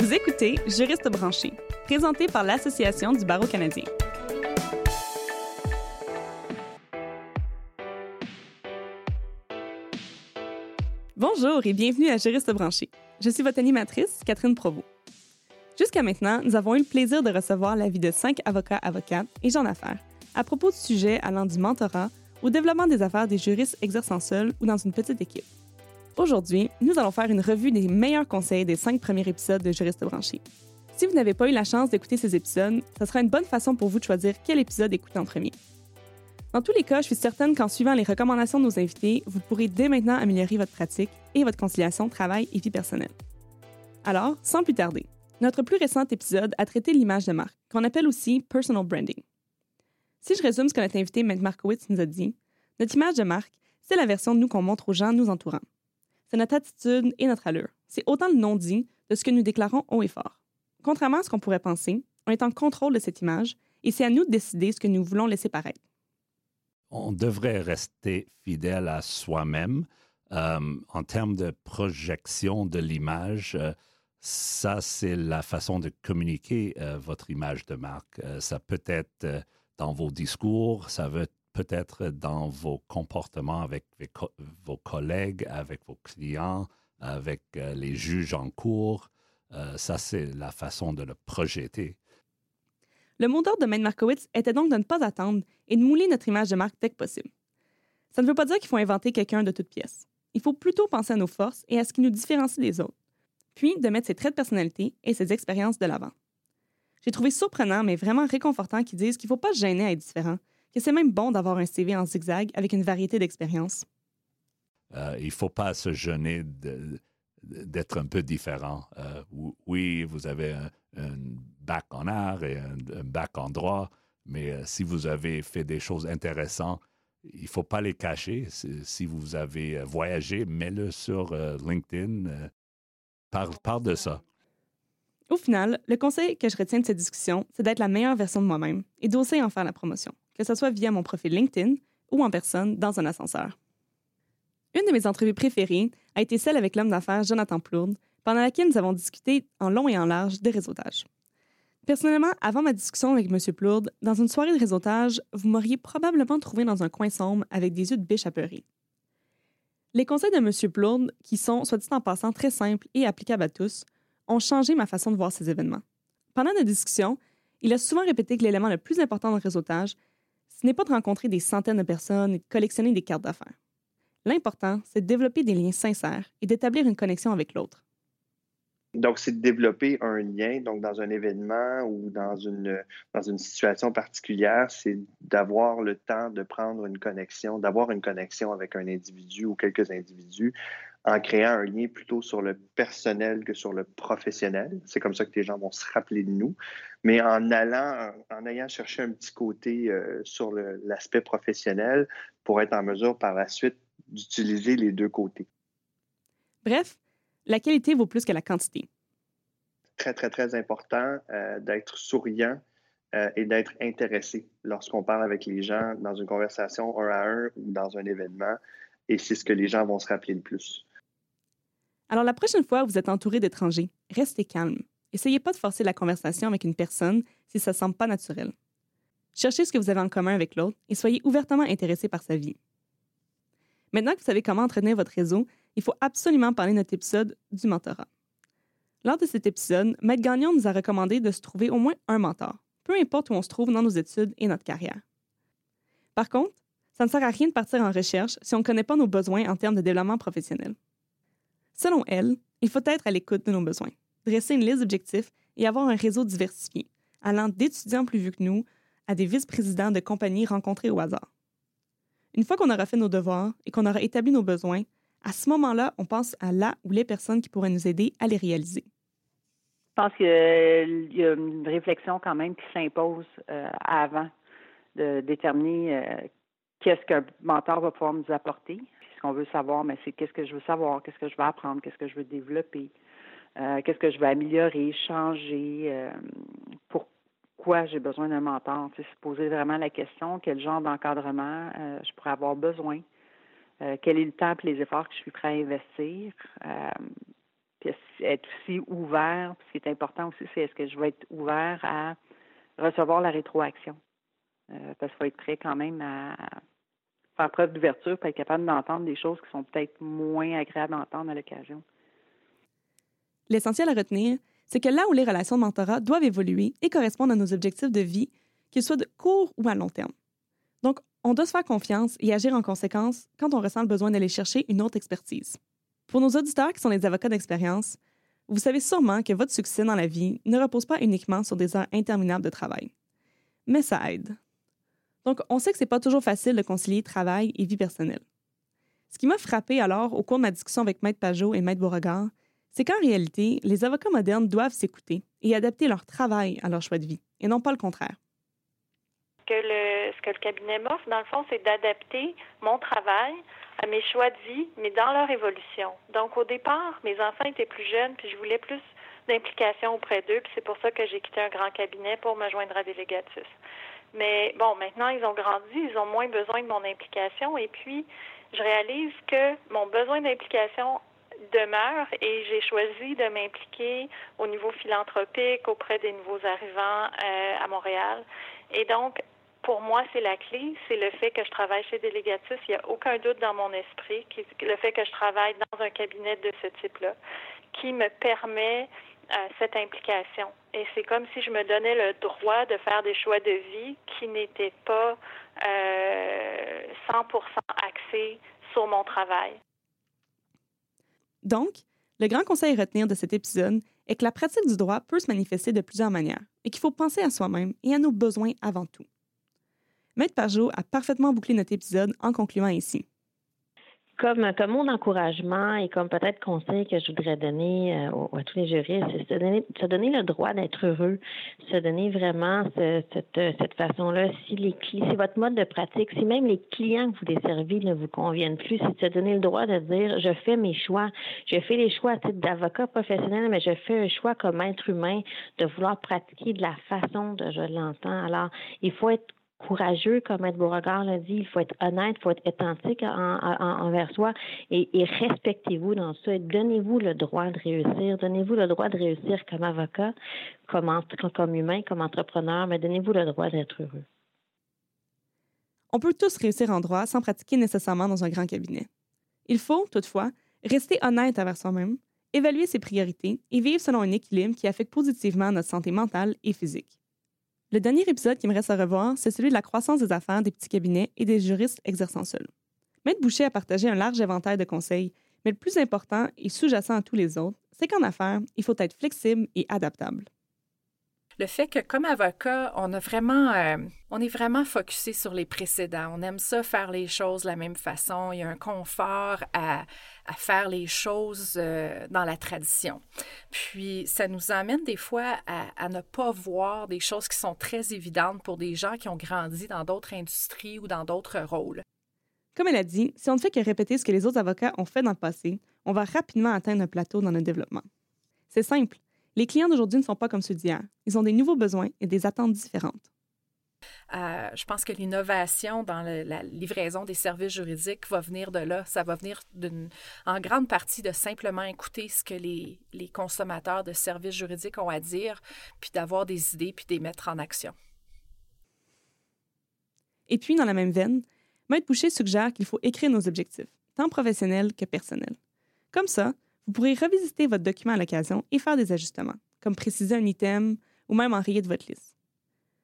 Vous écoutez Juriste branché, présenté par l'Association du barreau canadien. Bonjour et bienvenue à Juriste branché. Je suis votre animatrice, Catherine Provost. Jusqu'à maintenant, nous avons eu le plaisir de recevoir l'avis de cinq avocats, avocates et gens d'affaires à propos de sujets allant du mentorat au développement des affaires des juristes exerçant seuls ou dans une petite équipe. Aujourd'hui, nous allons faire une revue des meilleurs conseils des cinq premiers épisodes de Juriste branché. Si vous n'avez pas eu la chance d'écouter ces épisodes, ce sera une bonne façon pour vous de choisir quel épisode écouter en premier. Dans tous les cas, je suis certaine qu'en suivant les recommandations de nos invités, vous pourrez dès maintenant améliorer votre pratique et votre conciliation travail et vie personnelle. Alors, sans plus tarder, notre plus récent épisode a traité l'image de marque, qu'on appelle aussi personal branding. Si je résume ce que notre invité Matt Markowitz nous a dit, notre image de marque, c'est la version de nous qu'on montre aux gens nous entourant. C'est notre attitude et notre allure. C'est autant le non-dit de ce que nous déclarons haut et fort. Contrairement à ce qu'on pourrait penser, on est en contrôle de cette image et c'est à nous de décider ce que nous voulons laisser paraître. On devrait rester fidèle à soi-même. Euh, en termes de projection de l'image, euh, ça, c'est la façon de communiquer euh, votre image de marque. ça peut être dans vos discours, ça veut peut-être dans vos comportements avec vos collègues, avec vos clients, avec euh, les juges en cours. Euh, ça, c'est la façon de le projeter. Le mot d'ordre de Maine Markowitz était donc de ne pas attendre et de mouler notre image de marque dès que possible. Ça ne veut pas dire qu'il faut inventer quelqu'un de toute pièce. Il faut plutôt penser à nos forces et à ce qui nous différencie des autres, puis de mettre ses traits de personnalité et ses expériences de l'avant. J'ai trouvé surprenant, mais vraiment réconfortant qu'ils disent qu'il ne faut pas se gêner à être différent, que c'est même bon d'avoir un CV en zigzag avec une variété d'expériences. Euh, il ne faut pas se gêner d'être un peu différent. Euh, oui, vous avez un, bac en art et un, bac en droit, mais euh, si vous avez fait des choses intéressantes, il ne faut pas les cacher. Si vous avez voyagé, mets-le sur LinkedIn. parle, parle de ça. Au final, le conseil que je retiens de cette discussion, c'est d'être la meilleure version de moi-même et d'oser en faire la promotion que ce soit via mon profil LinkedIn ou en personne dans un ascenseur. Une de mes entrevues préférées a été celle avec l'homme d'affaires Jonathan Plourde, pendant laquelle nous avons discuté en long et en large des réseautages. Personnellement, avant ma discussion avec M. Plourde, dans une soirée de réseautage, vous m'auriez probablement trouvé dans un coin sombre avec des yeux de biche apeurés. Les conseils de M. Plourde, qui sont, soit dit en passant, très simples et applicables à tous, ont changé ma façon de voir ces événements. Pendant notre discussion, il a souvent répété que l'élément le plus important dans le réseautage, ce n'est pas de rencontrer des centaines de personnes et de collectionner des cartes d'affaires. L'important, c'est de développer des liens sincères et d'établir une connexion avec l'autre. Donc, c'est de développer un lien, donc dans un événement ou dans une, dans une situation particulière, c'est d'avoir le temps de prendre une connexion, d'avoir une connexion avec un individu ou quelques individus en créant un lien plutôt sur le personnel que sur le professionnel. C'est comme ça que les gens vont se rappeler de nous. Mais en allant, en ayant cherché un petit côté euh, sur l'aspect professionnel pour être en mesure par la suite d'utiliser les deux côtés. Bref, la qualité vaut plus que la quantité. Très, très, très important euh, d'être souriant euh, et d'être intéressé lorsqu'on parle avec les gens dans une conversation un à un ou dans un événement. Et c'est ce que les gens vont se rappeler le plus. Alors la prochaine fois que vous êtes entouré d'étrangers, restez calme. Essayez pas de forcer la conversation avec une personne si ça ne semble pas naturel. Cherchez ce que vous avez en commun avec l'autre et soyez ouvertement intéressé par sa vie. Maintenant que vous savez comment entretenir votre réseau, il faut absolument parler de notre épisode du mentorat. Lors de cet épisode, Maître Gagnon nous a recommandé de se trouver au moins un mentor, peu importe où on se trouve dans nos études et notre carrière. Par contre, ça ne sert à rien de partir en recherche si on ne connaît pas nos besoins en termes de développement professionnel. Selon elle, il faut être à l'écoute de nos besoins, dresser une liste d'objectifs et avoir un réseau diversifié, allant d'étudiants plus vieux que nous à des vice-présidents de compagnies rencontrés au hasard. Une fois qu'on aura fait nos devoirs et qu'on aura établi nos besoins, à ce moment-là, on pense à la ou les personnes qui pourraient nous aider à les réaliser. Je pense qu'il y a une réflexion quand même qui s'impose euh, avant de déterminer euh, qu'est-ce qu'un mentor va pouvoir nous apporter ce qu'on veut savoir, mais c'est qu'est-ce que je veux savoir, qu'est-ce que je veux apprendre, qu'est-ce que je veux développer, euh, qu'est-ce que je veux améliorer, changer, euh, pourquoi j'ai besoin d'un mentor. se poser vraiment la question, quel genre d'encadrement euh, je pourrais avoir besoin, quel est le temps et les efforts que je suis prêt à investir. puis être aussi ouvert. Ce qui est important aussi, c'est est-ce que je vais être ouvert à recevoir la rétroaction. Parce qu'il faut être prêt quand même à faire preuve d'ouverture pour être capable d'entendre des choses qui sont peut-être moins agréables d'entendre à l'occasion. L'essentiel à retenir, c'est que là où les relations de mentorat doivent évoluer et correspondre à nos objectifs de vie, qu'ils soient de court ou à long terme. Donc, on doit se faire confiance et agir en conséquence quand on ressent le besoin d'aller chercher une autre expertise. Pour nos auditeurs qui sont des avocats d'expérience, vous savez sûrement que votre succès dans la vie ne repose pas uniquement sur des heures interminables de travail. Mais ça aide. Donc, on sait que c'est pas toujours facile de concilier travail et vie personnelle. Ce qui m'a frappé alors au cours de ma discussion avec Maître Pajot et Maître Beauregard, c'est qu'en réalité, les avocats modernes doivent s'écouter et adapter leur travail à leur choix de vie, et non pas le contraire. Que le, ce que le cabinet m'offre, dans le fond, c'est d'adapter mon travail à mes choix de vie, mais dans leur évolution. Donc, au départ, mes enfants étaient plus jeunes, puis je voulais plus d'implication auprès d'eux, puis c'est pour ça que j'ai quitté un grand cabinet pour me joindre à Délégatus. Mais bon, maintenant, ils ont grandi, ils ont moins besoin de mon implication, et puis je réalise que mon besoin d'implication demeure et j'ai choisi de m'impliquer au niveau philanthropique auprès des nouveaux arrivants euh, à Montréal. Et donc, pour moi, c'est la clé, c'est le fait que je travaille chez Délégatus. Il n'y a aucun doute dans mon esprit, le fait que je travaille dans un cabinet de ce type-là, qui me permet euh, cette implication. Et c'est comme si je me donnais le droit de faire des choix de vie qui n'étaient pas euh, 100% axés sur mon travail. Donc, le grand conseil à retenir de cet épisode est que la pratique du droit peut se manifester de plusieurs manières et qu'il faut penser à soi-même et à nos besoins avant tout. Maître Pajot a parfaitement bouclé notre épisode en concluant ici comme, comme mon encouragement et comme peut-être conseil que je voudrais donner euh, à tous les juristes, c'est se donner, se donner le droit d'être heureux, se donner vraiment cette, cette façon-là. Si les si votre mode de pratique, si même les clients que vous desservez ne vous conviennent plus, c'est de se donner le droit de dire je fais mes choix, je fais les choix à titre d'avocat professionnel, mais je fais un choix comme être humain de vouloir pratiquer de la façon dont je l'entends. Alors, il faut être courageux, comme Ed Beauregard l'a dit. Il faut être honnête, il faut être authentique envers soi et, respectez-vous dans ça. Donnez-vous le droit de réussir. Donnez-vous le droit de réussir comme avocat, comme, comme humain, comme entrepreneur, mais donnez-vous le droit d'être heureux. On peut tous réussir en droit sans pratiquer nécessairement dans un grand cabinet. Il faut, toutefois, rester honnête envers soi-même, évaluer ses priorités et vivre selon un équilibre qui affecte positivement notre santé mentale et physique. Le dernier épisode qui me reste à revoir, c'est celui de la croissance des affaires des petits cabinets et des juristes exerçant seuls. Maître Boucher a partagé un large éventail de conseils, mais le plus important et sous-jacent à tous les autres, c'est qu'en affaires, il faut être flexible et adaptable le fait que comme avocat, on a vraiment, euh, on est vraiment focusé sur les précédents. On aime ça faire les choses de la même façon. Il y a un confort à, faire les choses euh, dans la tradition. Puis ça nous amène des fois à, à, ne pas voir des choses qui sont très évidentes pour des gens qui ont grandi dans d'autres industries ou dans d'autres rôles. Comme elle a dit, si on ne fait que répéter ce que les autres avocats ont fait dans le passé, on va rapidement atteindre un plateau dans notre développement. C'est simple. Les clients d'aujourd'hui ne sont pas comme ceux d'hier. Ils ont des nouveaux besoins et des attentes différentes. Euh, je pense que l'innovation dans la livraison des services juridiques va venir de là. Ça va venir en grande partie de simplement écouter ce que les, les consommateurs de services juridiques ont à dire, puis d'avoir des idées, puis de les mettre en action. Et puis, dans la même veine, Maître Boucher suggère qu'il faut écrire nos objectifs, tant professionnels que personnels. Comme ça, vous pourrez revisiter votre document à l'occasion et faire des ajustements, comme préciser un item ou même enrayer de votre liste.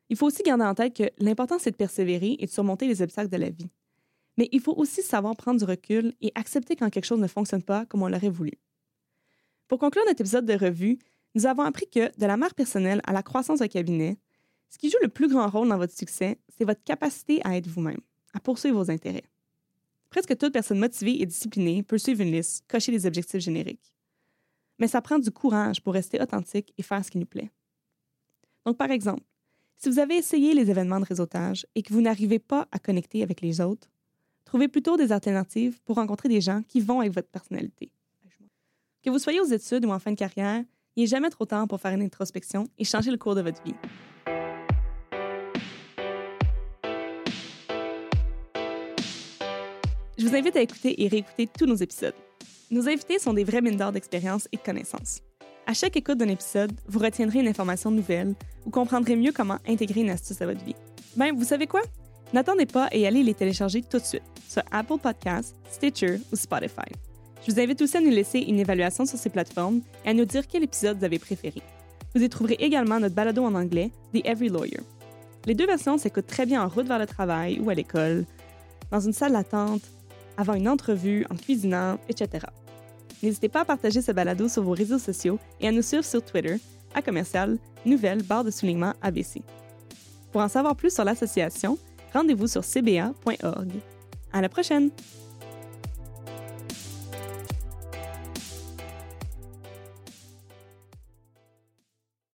Il faut aussi garder en tête que l'important, c'est de persévérer et de surmonter les obstacles de la vie. Mais il faut aussi savoir prendre du recul et accepter quand quelque chose ne fonctionne pas comme on l'aurait voulu. Pour conclure notre épisode de revue, nous avons appris que, de la marque personnelle à la croissance d'un cabinet, ce qui joue le plus grand rôle dans votre succès, c'est votre capacité à être vous-même, à poursuivre vos intérêts. Presque toute personne motivée et disciplinée peut suivre une liste, cocher des objectifs génériques. Mais ça prend du courage pour rester authentique et faire ce qui nous plaît. Donc, par exemple, si vous avez essayé les événements de réseautage et que vous n'arrivez pas à connecter avec les autres, trouvez plutôt des alternatives pour rencontrer des gens qui vont avec votre personnalité. Que vous soyez aux études ou en fin de carrière, il n'est jamais trop tard pour faire une introspection et changer le cours de votre vie. Je vous invite à écouter et réécouter tous nos épisodes. Nos invités sont des vrais mines d'expérience et de connaissances. À chaque écoute d'un épisode, vous retiendrez une information nouvelle ou comprendrez mieux comment intégrer une astuce à votre vie. Ben, vous savez quoi? N'attendez pas et allez les télécharger tout de suite sur Apple Podcasts, Stitcher ou Spotify. Je vous invite aussi à nous laisser une évaluation sur ces plateformes et à nous dire quel épisode vous avez préféré. Vous y trouverez également notre balado en anglais, The Every Lawyer. Les deux versions s'écoutent très bien en route vers le travail ou à l'école, dans une salle d'attente, avant une entrevue, en cuisinant, etc. N'hésitez pas à partager ce balado sur vos réseaux sociaux et à nous suivre sur Twitter à commercial nouvelle barre de soulignement ABC. Pour en savoir plus sur l'association, rendez-vous sur cba.org. À la prochaine!